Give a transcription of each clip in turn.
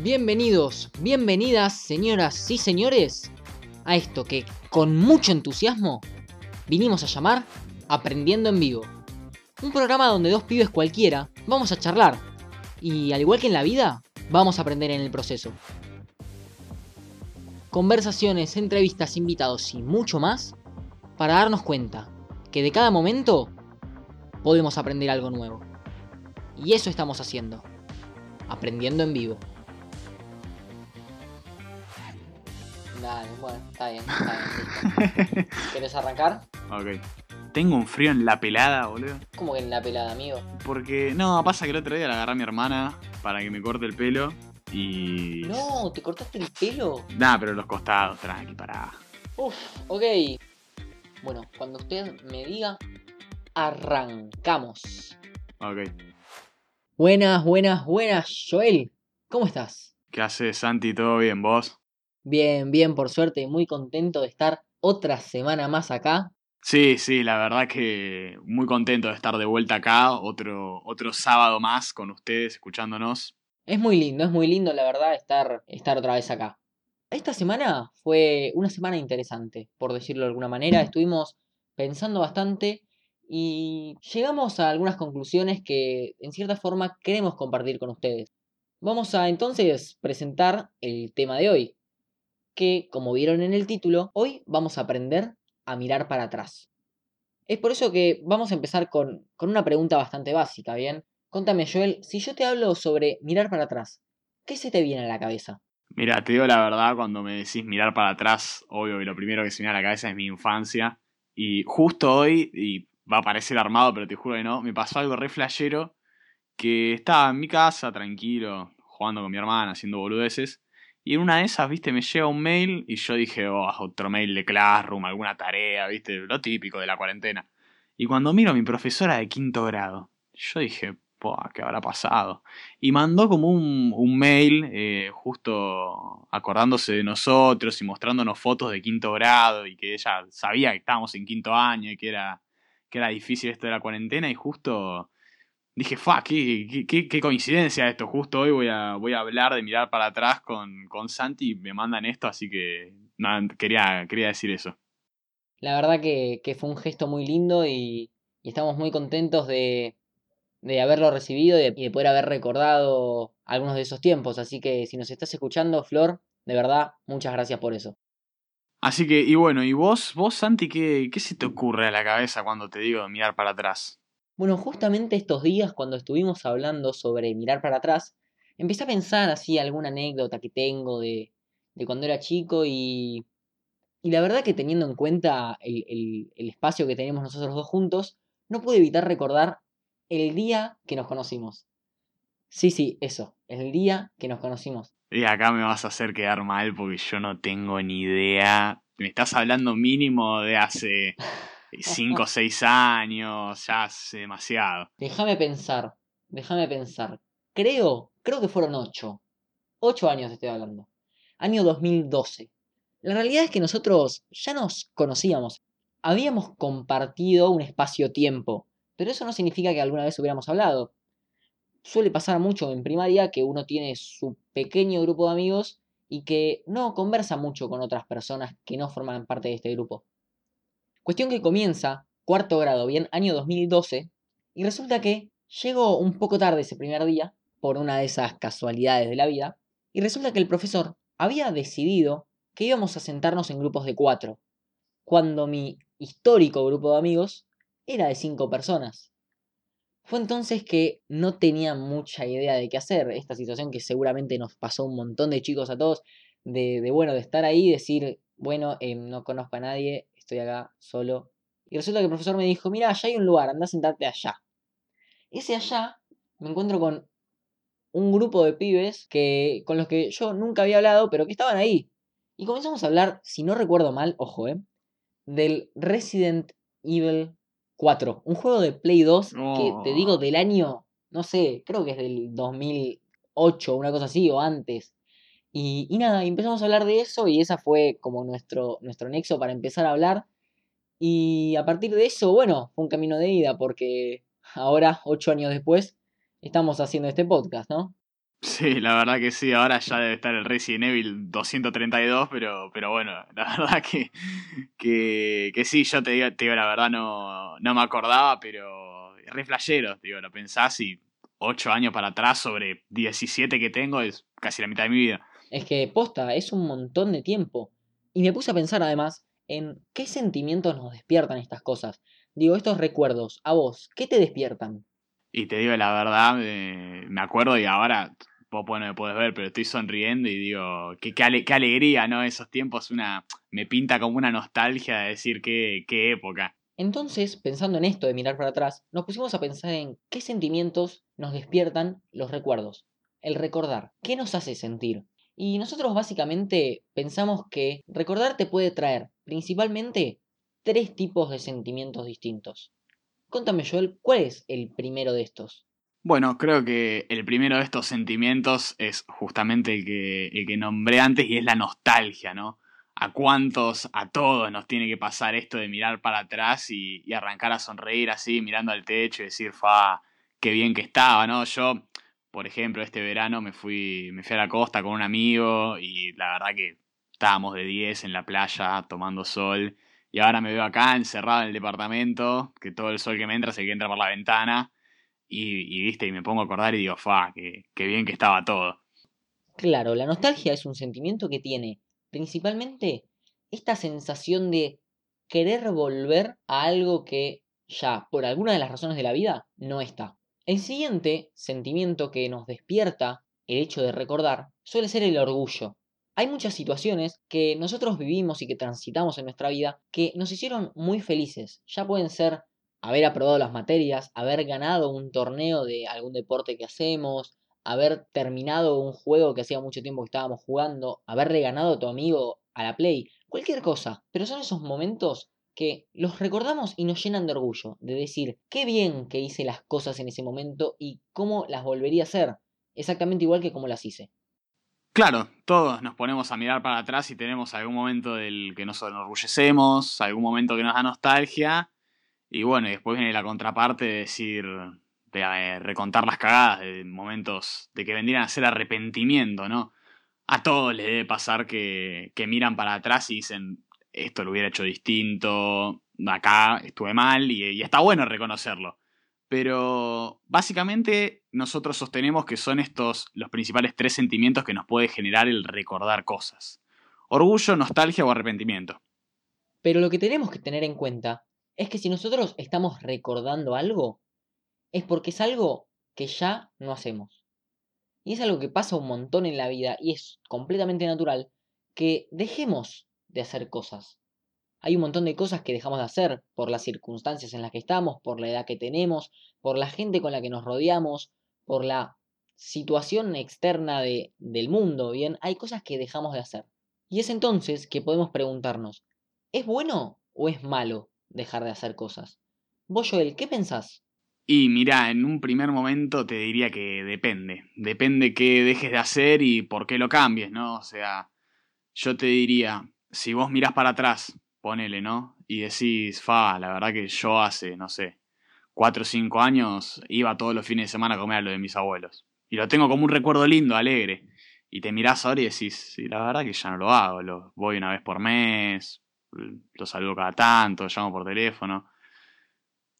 Bienvenidos, bienvenidas, señoras y señores, a esto que con mucho entusiasmo vinimos a llamar Aprendiendo en Vivo. Un programa donde dos pibes cualquiera vamos a charlar y al igual que en la vida, vamos a aprender en el proceso. Conversaciones, entrevistas, invitados y mucho más para darnos cuenta que de cada momento podemos aprender algo nuevo. Y eso estamos haciendo, aprendiendo en vivo. Dale, bueno, está bien, está bien. ¿Querés arrancar? Ok. Tengo un frío en la pelada, boludo. ¿Cómo que en la pelada, amigo? Porque, no, pasa que el otro día la agarré a mi hermana para que me corte el pelo y... No, ¿te cortaste el pelo? Nah, pero los costados, tranqui, pará. Uf, ok. Bueno, cuando usted me diga, arrancamos. Ok. Buenas, buenas, buenas, Joel. ¿Cómo estás? ¿Qué haces, Santi? ¿Todo bien, vos? Bien, bien, por suerte, muy contento de estar otra semana más acá. Sí, sí, la verdad que muy contento de estar de vuelta acá, otro, otro sábado más con ustedes, escuchándonos. Es muy lindo, es muy lindo, la verdad, estar, estar otra vez acá. Esta semana fue una semana interesante, por decirlo de alguna manera. Estuvimos pensando bastante y llegamos a algunas conclusiones que, en cierta forma, queremos compartir con ustedes. Vamos a entonces presentar el tema de hoy, que, como vieron en el título, hoy vamos a aprender a mirar para atrás. Es por eso que vamos a empezar con, con una pregunta bastante básica, ¿bien? Contame, Joel, si yo te hablo sobre mirar para atrás, ¿qué se te viene a la cabeza? Mira, te digo la verdad, cuando me decís mirar para atrás, obvio que lo primero que se me viene a la cabeza es mi infancia. Y justo hoy, y va a parecer armado, pero te juro que no, me pasó algo re flashero, que estaba en mi casa, tranquilo, jugando con mi hermana, haciendo boludeces. Y en una de esas, viste, me llega un mail y yo dije, oh, otro mail de Classroom, alguna tarea, viste, lo típico de la cuarentena. Y cuando miro a mi profesora de quinto grado, yo dije, Buah, ¿qué habrá pasado? Y mandó como un, un mail eh, justo acordándose de nosotros y mostrándonos fotos de quinto grado y que ella sabía que estábamos en quinto año y que era, que era difícil esto de la cuarentena y justo dije, fa, qué, qué, qué, coincidencia esto, justo hoy voy a, voy a hablar de mirar para atrás con, con Santi y me mandan esto, así que nada, quería, quería decir eso. La verdad que, que fue un gesto muy lindo y, y estamos muy contentos de, de haberlo recibido y de, y de, poder haber recordado algunos de esos tiempos. Así que si nos estás escuchando, Flor, de verdad, muchas gracias por eso. Así que, y bueno, ¿y vos, vos, Santi, qué, qué se te ocurre a la cabeza cuando te digo mirar para atrás? Bueno, justamente estos días, cuando estuvimos hablando sobre mirar para atrás, empecé a pensar así alguna anécdota que tengo de, de cuando era chico y, y la verdad que teniendo en cuenta el, el, el espacio que tenemos nosotros dos juntos, no pude evitar recordar el día que nos conocimos. Sí, sí, eso, el día que nos conocimos. Y acá me vas a hacer quedar mal porque yo no tengo ni idea. Me estás hablando mínimo de hace 5 o 6 años, ya hace demasiado. Déjame pensar, déjame pensar. Creo, creo que fueron 8. 8 años estoy hablando. Año 2012. La realidad es que nosotros ya nos conocíamos. Habíamos compartido un espacio-tiempo pero eso no significa que alguna vez hubiéramos hablado. Suele pasar mucho en primaria que uno tiene su pequeño grupo de amigos y que no conversa mucho con otras personas que no forman parte de este grupo. Cuestión que comienza, cuarto grado, bien, año 2012, y resulta que llego un poco tarde ese primer día, por una de esas casualidades de la vida, y resulta que el profesor había decidido que íbamos a sentarnos en grupos de cuatro, cuando mi histórico grupo de amigos era de cinco personas. Fue entonces que no tenía mucha idea de qué hacer. Esta situación que seguramente nos pasó un montón de chicos a todos, de, bueno, de estar ahí y decir, bueno, eh, no conozco a nadie, estoy acá solo. Y resulta que el profesor me dijo, mira, allá hay un lugar, anda a sentarte allá. Ese allá me encuentro con un grupo de pibes que, con los que yo nunca había hablado, pero que estaban ahí. Y comenzamos a hablar, si no recuerdo mal, ojo, eh, del Resident Evil 4. Un juego de Play 2 No. que te digo del año, no sé, creo que es del 2008, una cosa así, o antes. Y, y nada, empezamos a hablar de eso y esa fue como nuestro, nuestro nexo para empezar a hablar. Y a partir de eso, bueno, fue un camino de ida porque ahora, ocho años después, estamos haciendo este podcast, ¿no? Sí, la verdad que sí, ahora ya debe estar el Resident Evil 232, pero, pero bueno, la verdad que, que, que sí, yo te digo, te digo, la verdad no, no me acordaba, pero re flashero, digo, lo pensás y 8 años para atrás sobre 17 que tengo es casi la mitad de mi vida. Es que, posta, es un montón de tiempo. Y me puse a pensar además en qué sentimientos nos despiertan estas cosas. Digo, estos recuerdos, a vos, ¿qué te despiertan? Y te digo la verdad, eh, me acuerdo y ahora vos no me puedes ver, pero estoy sonriendo y digo, qué, qué, qué, alegría, ¿no? Esos tiempos una, me pinta como una nostalgia de decir qué, qué época. Entonces, pensando en esto de mirar para atrás, nos pusimos a pensar en qué sentimientos nos despiertan los recuerdos. El recordar, ¿qué nos hace sentir? Y nosotros básicamente pensamos que recordar te puede traer principalmente tres tipos de sentimientos distintos. Contame, Joel, ¿cuál es el primero de estos? Bueno, creo que el primero de estos sentimientos es justamente el que, el que nombré antes y es la nostalgia, ¿no? A cuántos, a todos nos tiene que pasar esto de mirar para atrás y, y arrancar a sonreír así, mirando al techo y decir, fa, qué bien que estaba, ¿no? Yo, por ejemplo, este verano me fui, me fui a la costa con un amigo y la verdad que estábamos de 10 en la playa tomando sol y ahora me veo acá encerrado en el departamento, que todo el sol que me entra se que entra por la ventana. Y, viste, y me pongo a acordar y digo, fa, qué, qué bien que estaba todo. Claro, la nostalgia es un sentimiento que tiene principalmente esta sensación de querer volver a algo que ya, por alguna de las razones de la vida, no está. El siguiente sentimiento que nos despierta el hecho de recordar suele ser el orgullo. Hay muchas situaciones que nosotros vivimos y que transitamos en nuestra vida que nos hicieron muy felices. Ya pueden ser haber aprobado las materias, haber ganado un torneo de algún deporte que hacemos, haber terminado un juego que hacía mucho tiempo que estábamos jugando, haberle ganado a tu amigo a la Play, cualquier cosa. Pero son esos momentos que los recordamos y nos llenan de orgullo, de decir, qué bien que hice las cosas en ese momento y cómo las volvería a hacer, exactamente igual que como las hice. Claro, todos nos ponemos a mirar para atrás y tenemos algún momento del que nos enorgullecemos, algún momento que nos da nostalgia, y bueno, y después viene la contraparte de decir, de eh, recontar las cagadas, de momentos de que vendrían a ser arrepentimiento, ¿no? A todos les debe pasar que, que miran para atrás y dicen, esto lo hubiera hecho distinto, acá estuve mal, y, está bueno reconocerlo. Pero básicamente nosotros sostenemos que son estos los principales tres sentimientos que nos puede generar el recordar cosas. Orgullo, nostalgia o arrepentimiento. Pero lo que tenemos que tener en cuenta es que si nosotros estamos recordando algo, es porque es algo que ya no hacemos. Y es algo que pasa un montón en la vida y es completamente natural que dejemos de hacer cosas. Hay un montón de cosas que dejamos de hacer por las circunstancias en las que estamos, por la edad que tenemos, por la gente con la que nos rodeamos, por la situación externa de, del mundo, ¿bien? Hay cosas que dejamos de hacer. Y es entonces que podemos preguntarnos, ¿es bueno o es malo dejar de hacer cosas? Vos, Joel, ¿qué pensás? Y mira, en un primer momento te diría que depende. Depende qué dejes de hacer y por qué lo cambies, ¿no? O sea, yo te diría, si vos mirás para atrás ponele, ¿no? Y decís, fa, la verdad que yo hace, no sé, cuatro o cinco años iba todos los fines de semana a comer a lo de mis abuelos. Y lo tengo como un recuerdo lindo, alegre. Y te mirás ahora y decís, sí, la verdad que ya no lo hago, lo voy una vez por mes, lo saludo cada tanto, llamo por teléfono.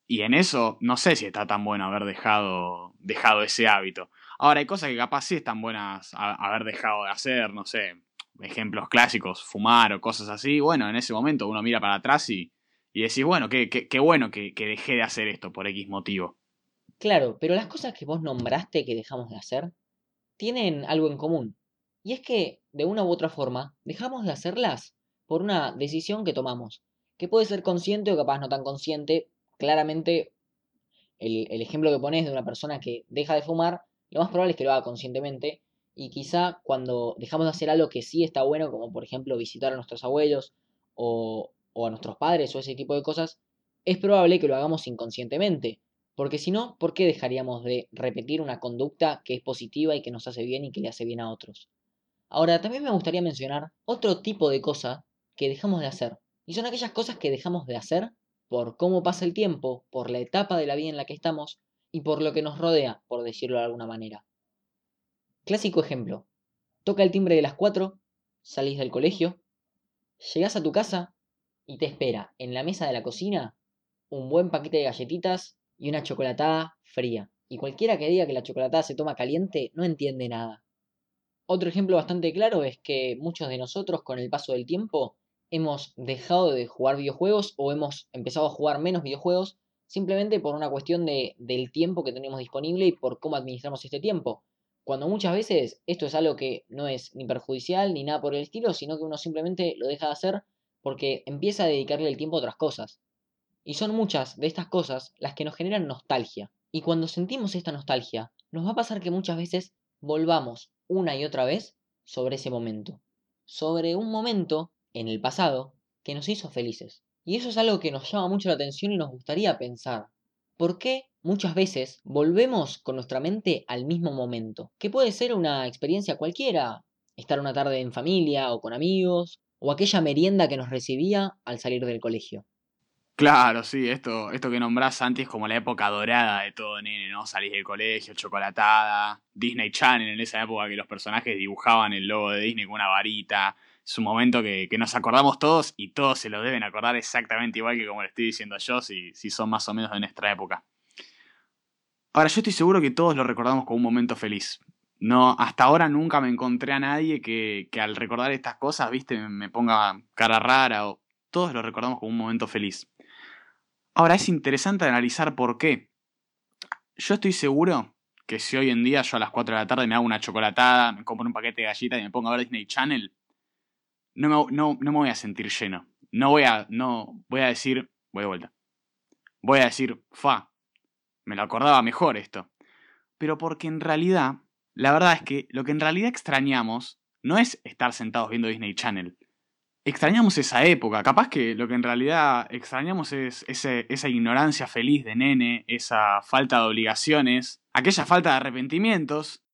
Y en eso, no sé si está tan bueno haber dejado, dejado ese hábito. Ahora, hay cosas que capaz sí están buenas haber dejado de hacer, no sé, ejemplos clásicos, fumar o cosas así, bueno, en ese momento uno mira para atrás y, y decís, bueno, qué, qué, bueno que, que dejé de hacer esto por X motivo. Claro, pero las cosas que vos nombraste que dejamos de hacer tienen algo en común. Y es que, de una u otra forma, dejamos de hacerlas por una decisión que tomamos, que puede ser consciente o capaz no tan consciente. Claramente, el, el ejemplo que pones de una persona que deja de fumar, lo más probable es que lo haga conscientemente, y quizá cuando dejamos de hacer algo que sí está bueno, como por ejemplo visitar a nuestros abuelos o, o a nuestros padres o ese tipo de cosas, es probable que lo hagamos inconscientemente. Porque si no, ¿por qué dejaríamos de repetir una conducta que es positiva y que nos hace bien y que le hace bien a otros? Ahora, también me gustaría mencionar otro tipo de cosa que dejamos de hacer. Y son aquellas cosas que dejamos de hacer por cómo pasa el tiempo, por la etapa de la vida en la que estamos y por lo que nos rodea, por decirlo de alguna manera. Clásico ejemplo. Toca el timbre de las 4, salís del colegio, llegás a tu casa y te espera en la mesa de la cocina un buen paquete de galletitas y una chocolatada fría. Y cualquiera que diga que la chocolatada se toma caliente no entiende nada. Otro ejemplo bastante claro es que muchos de nosotros con el paso del tiempo hemos dejado de jugar videojuegos o hemos empezado a jugar menos videojuegos simplemente por una cuestión de, del tiempo que tenemos disponible y por cómo administramos este tiempo. Cuando muchas veces esto es algo que no es ni perjudicial ni nada por el estilo, sino que uno simplemente lo deja de hacer porque empieza a dedicarle el tiempo a otras cosas. Y son muchas de estas cosas las que nos generan nostalgia. Y cuando sentimos esta nostalgia, nos va a pasar que muchas veces volvamos una y otra vez sobre ese momento. Sobre un momento en el pasado que nos hizo felices. Y eso es algo que nos llama mucho la atención y nos gustaría pensar. ¿Por qué muchas veces volvemos con nuestra mente al mismo momento? Que puede ser una experiencia cualquiera, estar una tarde en familia o con amigos, o aquella merienda que nos recibía al salir del colegio. Claro, sí, esto, esto que nombrás antes es como la época dorada de todo, nene, ¿no? Salís del colegio, chocolatada, Disney Channel en esa época que los personajes dibujaban el logo de Disney con una varita, es un momento que, nos acordamos todos y todos se lo deben acordar exactamente igual que como le estoy diciendo yo, si, si son más o menos de nuestra época. Ahora, yo estoy seguro que todos lo recordamos como un momento feliz. No, hasta ahora nunca me encontré a nadie que, que al recordar estas cosas, viste, me ponga cara rara o todos lo recordamos como un momento feliz. Ahora, es interesante analizar por qué. Yo estoy seguro que si hoy en día yo a las 4 de la tarde me hago una chocolatada, me compro un paquete de galletas y me pongo a ver Disney Channel, no me, no, me voy a sentir lleno. No voy a, no, voy a decir, voy de vuelta. Voy a decir, fa, me lo acordaba mejor esto. Pero porque en realidad, la verdad es que lo que en realidad extrañamos no es estar sentados viendo Disney Channel. Extrañamos esa época. Capaz que lo que en realidad extrañamos es esa ignorancia feliz de nene, esa falta de obligaciones, aquella falta de arrepentimientos.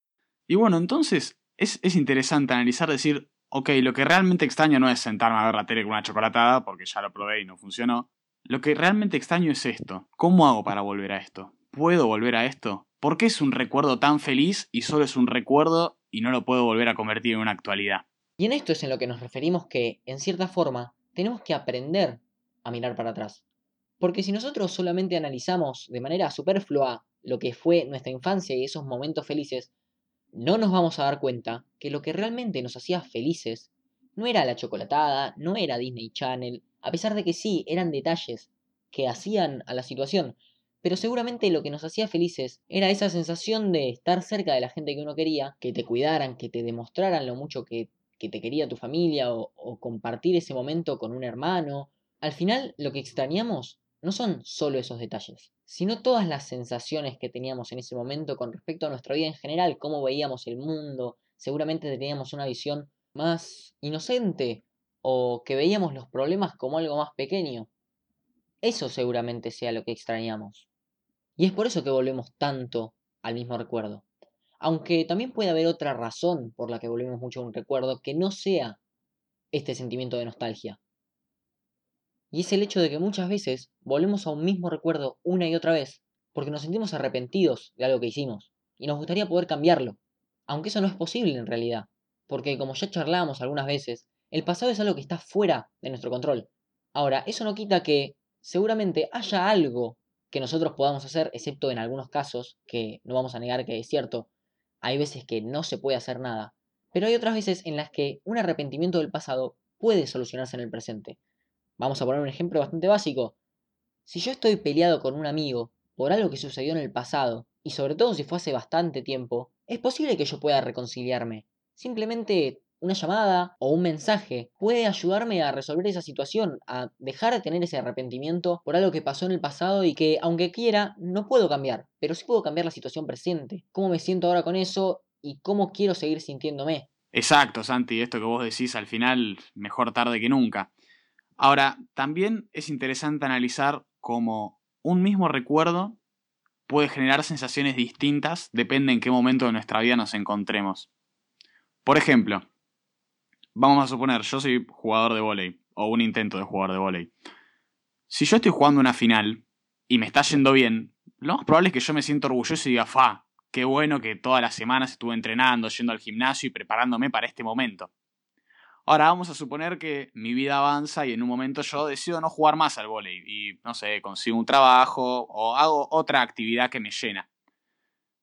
Y bueno, entonces es, es interesante analizar, decir, ok, lo que realmente extraño no es sentarme a ver la tele con una chocolatada, porque ya lo probé y no funcionó. Lo que realmente extraño es esto. ¿Cómo hago para volver a esto? ¿Puedo volver a esto? ¿Por qué es un recuerdo tan feliz y solo es un recuerdo y no lo puedo volver a convertir en una actualidad? Y en esto es en lo que nos referimos que, en cierta forma, tenemos que aprender a mirar para atrás. Porque si nosotros solamente analizamos de manera superflua lo que fue nuestra infancia y esos momentos felices, no nos vamos a dar cuenta que lo que realmente nos hacía felices no era la chocolatada, no era Disney Channel, a pesar de que sí, eran detalles que hacían a la situación, pero seguramente lo que nos hacía felices era esa sensación de estar cerca de la gente que uno quería, que te cuidaran, que te demostraran lo mucho que, te quería tu familia o, o compartir ese momento con un hermano. Al final lo que extrañamos no son solo esos detalles, sino todas las sensaciones que teníamos en ese momento con respecto a nuestra vida en general, cómo veíamos el mundo, seguramente teníamos una visión más inocente o que veíamos los problemas como algo más pequeño. Eso seguramente sea lo que extrañamos. Y es por eso que volvemos tanto al mismo recuerdo. Aunque también puede haber otra razón por la que volvemos mucho a un recuerdo que no sea este sentimiento de nostalgia. Y es el hecho de que muchas veces volvemos a un mismo recuerdo una y otra vez porque nos sentimos arrepentidos de algo que hicimos y nos gustaría poder cambiarlo. Aunque eso no es posible en realidad, porque como ya charlamos algunas veces, el pasado es algo que está fuera de nuestro control. Ahora, eso no quita que seguramente haya algo que nosotros podamos hacer, excepto en algunos casos, que no vamos a negar que es cierto, hay veces que no se puede hacer nada, pero hay otras veces en las que un arrepentimiento del pasado puede solucionarse en el presente. Vamos a poner un ejemplo bastante básico. Si yo estoy peleado con un amigo por algo que sucedió en el pasado, y sobre todo si fue hace bastante tiempo, es posible que yo pueda reconciliarme. Simplemente una llamada o un mensaje puede ayudarme a resolver esa situación, a dejar de tener ese arrepentimiento por algo que pasó en el pasado y que, aunque quiera, no puedo cambiar, pero sí puedo cambiar la situación presente. ¿Cómo me siento ahora con eso y cómo quiero seguir sintiéndome? Exacto, Santi, esto que vos decís al final, mejor tarde que nunca. Ahora, también es interesante analizar cómo un mismo recuerdo puede generar sensaciones distintas, depende en qué momento de nuestra vida nos encontremos. Por ejemplo, vamos a suponer, yo soy jugador de volei, o un intento de jugador de volei. Si yo estoy jugando una final y me está yendo bien, lo más probable es que yo me sienta orgulloso y diga, fa, qué bueno que todas las semanas estuve entrenando, yendo al gimnasio y preparándome para este momento. Ahora vamos a suponer que mi vida avanza y en un momento yo decido no jugar más al vóley y, no sé, consigo un trabajo o hago otra actividad que me llena.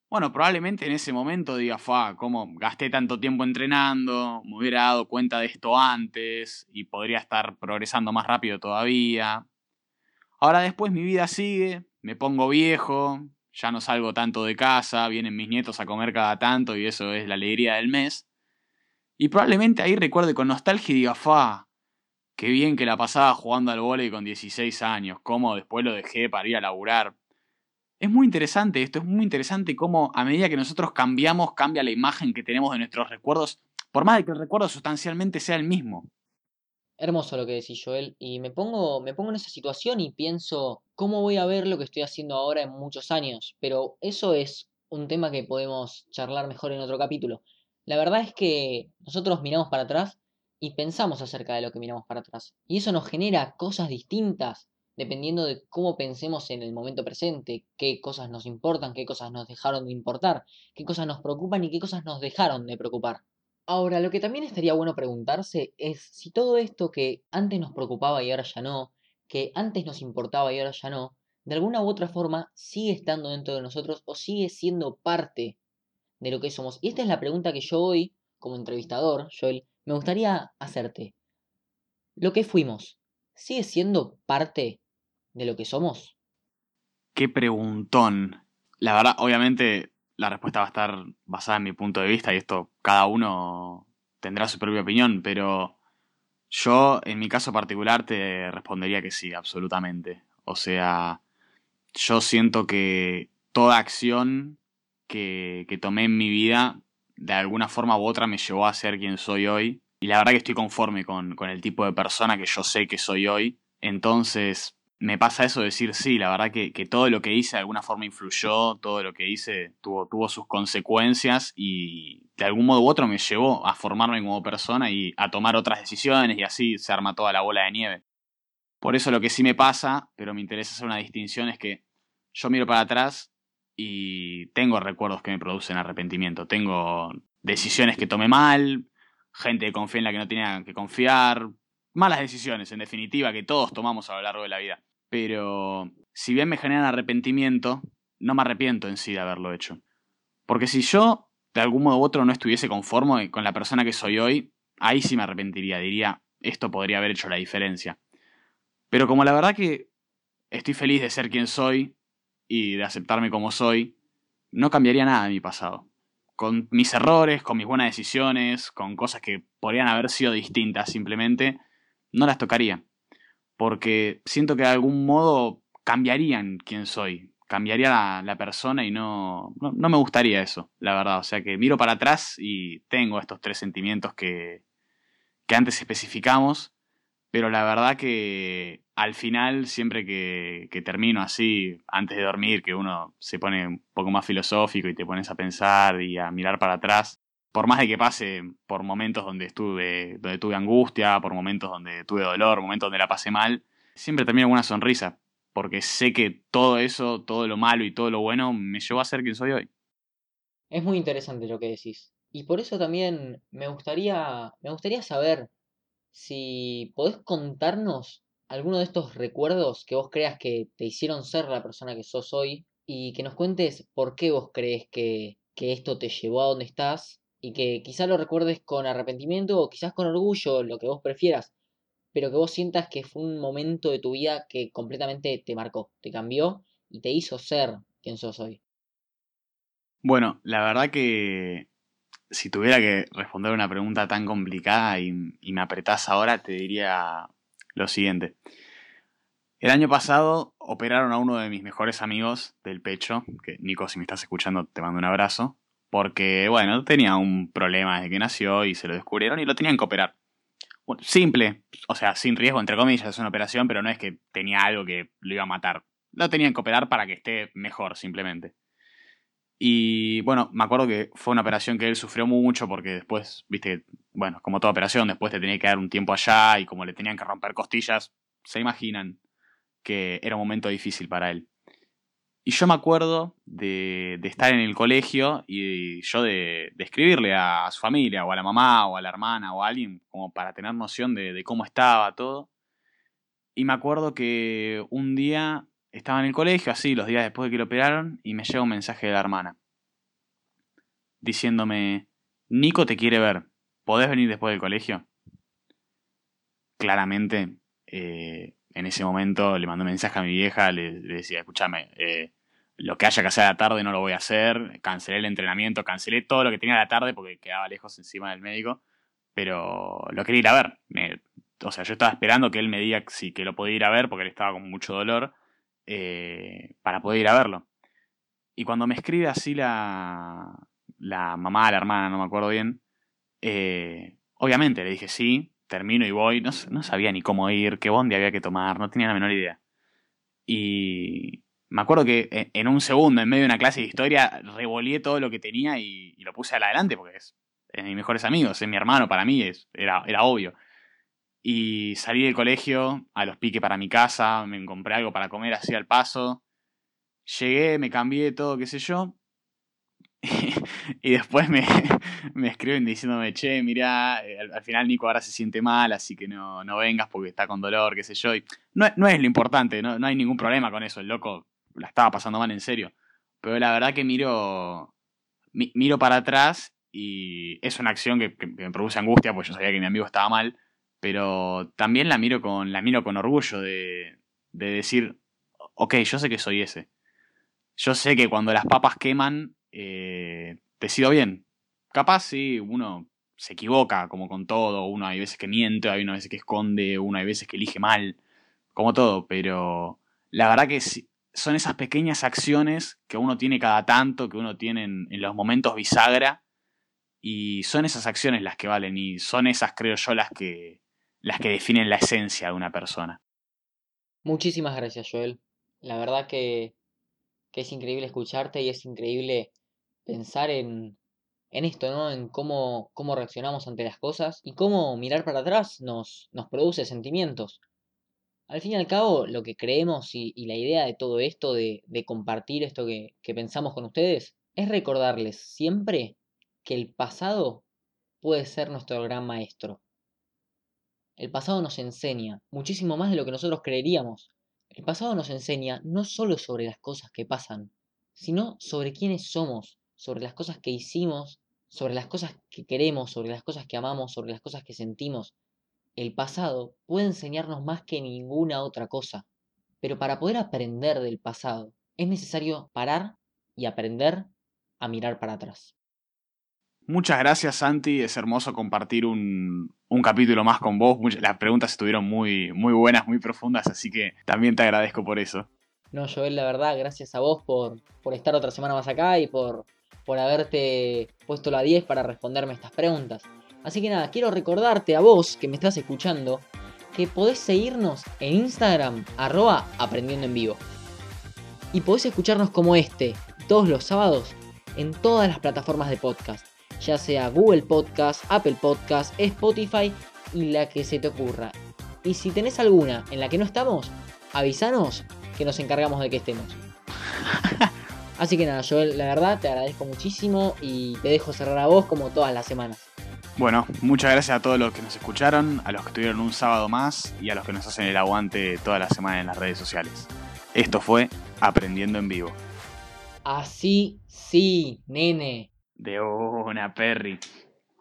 Bueno, probablemente en ese momento diga, fa, ¿cómo gasté tanto tiempo entrenando? Me hubiera dado cuenta de esto antes y podría estar progresando más rápido todavía. Ahora después mi vida sigue, me pongo viejo, ya no salgo tanto de casa, vienen mis nietos a comer cada tanto y eso es la alegría del mes. Y probablemente ahí recuerde con nostalgia y diga, fa, qué bien que la pasaba jugando al vóley con 16 años, cómo después lo dejé para ir a laburar. Es muy interesante esto, es muy interesante cómo a medida que nosotros cambiamos, cambia la imagen que tenemos de nuestros recuerdos, por más de que el recuerdo sustancialmente sea el mismo. Hermoso lo que decís, Joel, y me pongo, me pongo en esa situación y pienso cómo voy a ver lo que estoy haciendo ahora en muchos años, pero eso es un tema que podemos charlar mejor en otro capítulo. La verdad es que nosotros miramos para atrás y pensamos acerca de lo que miramos para atrás, y eso nos genera cosas distintas dependiendo de cómo pensemos en el momento presente, qué cosas nos importan, qué cosas nos dejaron de importar, qué cosas nos preocupan y qué cosas nos dejaron de preocupar. Ahora, lo que también estaría bueno preguntarse es si todo esto que antes nos preocupaba y ahora ya no, que antes nos importaba y ahora ya no, de alguna u otra forma sigue estando dentro de nosotros o sigue siendo parte de lo que somos. Y esta es la pregunta que yo hoy, como entrevistador, Joel, me gustaría hacerte. Lo que fuimos, ¿sigue siendo parte de lo que somos? Qué preguntón. La verdad, obviamente, la respuesta va a estar basada en mi punto de vista y esto cada uno tendrá su propia opinión, pero yo, en mi caso particular, te respondería que sí, absolutamente. O sea, yo siento que toda acción que, que tomé en mi vida, de alguna forma u otra, me llevó a ser quien soy hoy. Y la verdad que estoy conforme con, con el tipo de persona que yo sé que soy hoy. Entonces, me pasa eso de decir, sí, la verdad que, todo lo que hice de alguna forma influyó, todo lo que hice tuvo, tuvo sus consecuencias y de algún modo u otro me llevó a formarme como persona y a tomar otras decisiones y así se arma toda la bola de nieve. Por eso lo que sí me pasa, pero me interesa hacer una distinción, es que yo miro para atrás y tengo recuerdos que me producen arrepentimiento, tengo decisiones que tomé mal, gente que confía en la que no tenía que confiar, malas decisiones en definitiva que todos tomamos a lo largo de la vida. Pero si bien me generan arrepentimiento, no me arrepiento en sí de haberlo hecho. Porque si yo, de algún modo u otro, no estuviese conforme con la persona que soy hoy, ahí sí me arrepentiría, diría, esto podría haber hecho la diferencia. Pero como la verdad que estoy feliz de ser quien soy y de aceptarme como soy, no cambiaría nada de mi pasado. Con mis errores, con mis buenas decisiones, con cosas que podrían haber sido distintas simplemente, no las tocaría porque siento que de algún modo cambiarían quién soy, cambiaría la, persona y no, no, me gustaría eso, la verdad. O sea que miro para atrás y tengo estos tres sentimientos que, que antes especificamos, pero la verdad que al final, siempre que, que, termino así, antes de dormir, que uno se pone un poco más filosófico y te pones a pensar y a mirar para atrás, por más de que pase por momentos donde estuve, donde tuve angustia, por momentos donde tuve dolor, momentos donde la pasé mal, siempre termino con una sonrisa, porque sé que todo eso, todo lo malo y todo lo bueno me llevó a ser quien soy hoy. Es muy interesante lo que decís. Y por eso también me gustaría, me gustaría saber si podés contarnos alguno de estos recuerdos que vos creas que te hicieron ser la persona que sos hoy y que nos cuentes por qué vos crees que, que esto te llevó a donde estás y que quizás lo recuerdes con arrepentimiento o quizás con orgullo, lo que vos prefieras, pero que vos sientas que fue un momento de tu vida que completamente te marcó, te cambió y te hizo ser quien sos hoy. Bueno, la verdad que si tuviera que responder una pregunta tan complicada y, me apretás ahora, te diría lo siguiente. El año pasado operaron a uno de mis mejores amigos del pecho, que Nico, si me estás escuchando, te mando un abrazo porque, bueno, tenía un problema desde que nació y se lo descubrieron y lo tenían que operar. simple, o sea, sin riesgo, entre comillas, es una operación, pero no es que tenía algo que lo iba a matar. Lo tenían que operar para que esté mejor, simplemente. Y bueno, me acuerdo que fue una operación que él sufrió mucho porque después, viste, bueno, como toda operación, después te tenía que dar un tiempo allá y como le tenían que romper costillas, se imaginan que era un momento difícil para él. Y yo me acuerdo de, estar en el colegio y yo de, escribirle a su familia, o a la mamá, o a la hermana, o a alguien, como para tener noción de, cómo estaba todo. Y me acuerdo que un día estaba en el colegio, así, los días después de que lo operaron, y me llega un mensaje de la hermana. Diciéndome, Nico te quiere ver, ¿podés venir después del colegio? Claramente, eh, en ese momento le mandé un mensaje a mi vieja, le, decía, escúchame, eh, lo que haya que hacer a la tarde no lo voy a hacer, cancelé el entrenamiento, cancelé todo lo que tenía a la tarde porque quedaba lejos encima del médico, pero lo quería ir a ver. o sea, yo estaba esperando que él me diga si que lo podía ir a ver porque él estaba con mucho dolor eh, para poder ir a verlo. Y cuando me escribe así la, la mamá, la hermana, no me acuerdo bien, eh, obviamente le dije sí, termino y voy. No, sabía ni cómo ir, qué bondi había que tomar, no tenía la menor idea. Y me acuerdo que en un segundo, en medio de una clase de historia, revolé todo lo que tenía y, lo puse adelante porque es, es, mis mejores amigos, es mi hermano para mí, es, era, era obvio. Y salí del colegio, a los piques para mi casa, me compré algo para comer así al paso. Llegué, me cambié todo, qué sé yo. y después me, me, escriben diciéndome, che, mira, eh, al, final Nico ahora se siente mal, así que no, no vengas porque está con dolor, qué sé yo. Y no, no es lo importante, no, no, hay ningún problema con eso, el loco la estaba pasando mal en serio. Pero la verdad que miro, miro para atrás y es una acción que, me produce angustia, porque yo sabía que mi amigo estaba mal, pero también la miro con, la miro con orgullo de, de decir, ok, yo sé que soy ese. Yo sé que cuando las papas queman, eh, decido bien. Capaz sí, uno se equivoca, como con todo, uno hay veces que miente, hay veces que esconde, uno hay veces que elige mal, como todo, pero la verdad que son esas pequeñas acciones que uno tiene cada tanto, que uno tiene en, los momentos bisagra, y son esas acciones las que valen, y son esas, creo yo, las que, las que definen la esencia de una persona. Muchísimas gracias, Joel. La verdad que, que es increíble escucharte y es increíble pensar en, en esto, ¿no? En cómo, cómo reaccionamos ante las cosas y cómo mirar para atrás nos, nos produce sentimientos. Al fin y al cabo, lo que creemos y, la idea de todo esto, de, de compartir esto que, que pensamos con ustedes, es recordarles siempre que el pasado puede ser nuestro gran maestro. El pasado nos enseña muchísimo más de lo que nosotros creeríamos. El pasado nos enseña no solo sobre las cosas que pasan, sino sobre quiénes somos, sobre las cosas que hicimos, sobre las cosas que queremos, sobre las cosas que amamos, sobre las cosas que sentimos. El pasado puede enseñarnos más que ninguna otra cosa, pero para poder aprender del pasado es necesario parar y aprender a mirar para atrás. Muchas gracias Santi, es hermoso compartir un, capítulo más con vos. las preguntas estuvieron muy, muy buenas, muy profundas, así que también te agradezco por eso. No, Joel, la verdad, gracias a vos por, por estar otra semana más acá y por por haberte puesto la 10 para responderme estas preguntas. Así que nada, quiero recordarte a vos que me estás escuchando que podés seguirnos en Instagram, arroba aprendiendo en vivo. Y podés escucharnos como este, todos los sábados, en todas las plataformas de podcast, ya sea Google Podcast, Apple Podcast, Spotify y la que se te ocurra. Y si tenés alguna en la que no estamos, avísanos que nos encargamos de que estemos. Así que nada, Joel, la verdad te agradezco muchísimo y te dejo cerrar a vos como todas las semanas. Bueno, muchas gracias a todos los que nos escucharon, a los que estuvieron un sábado más y a los que nos hacen el aguante toda la semana en las redes sociales. Esto fue Aprendiendo en Vivo. Así sí, nene. De una, Perry.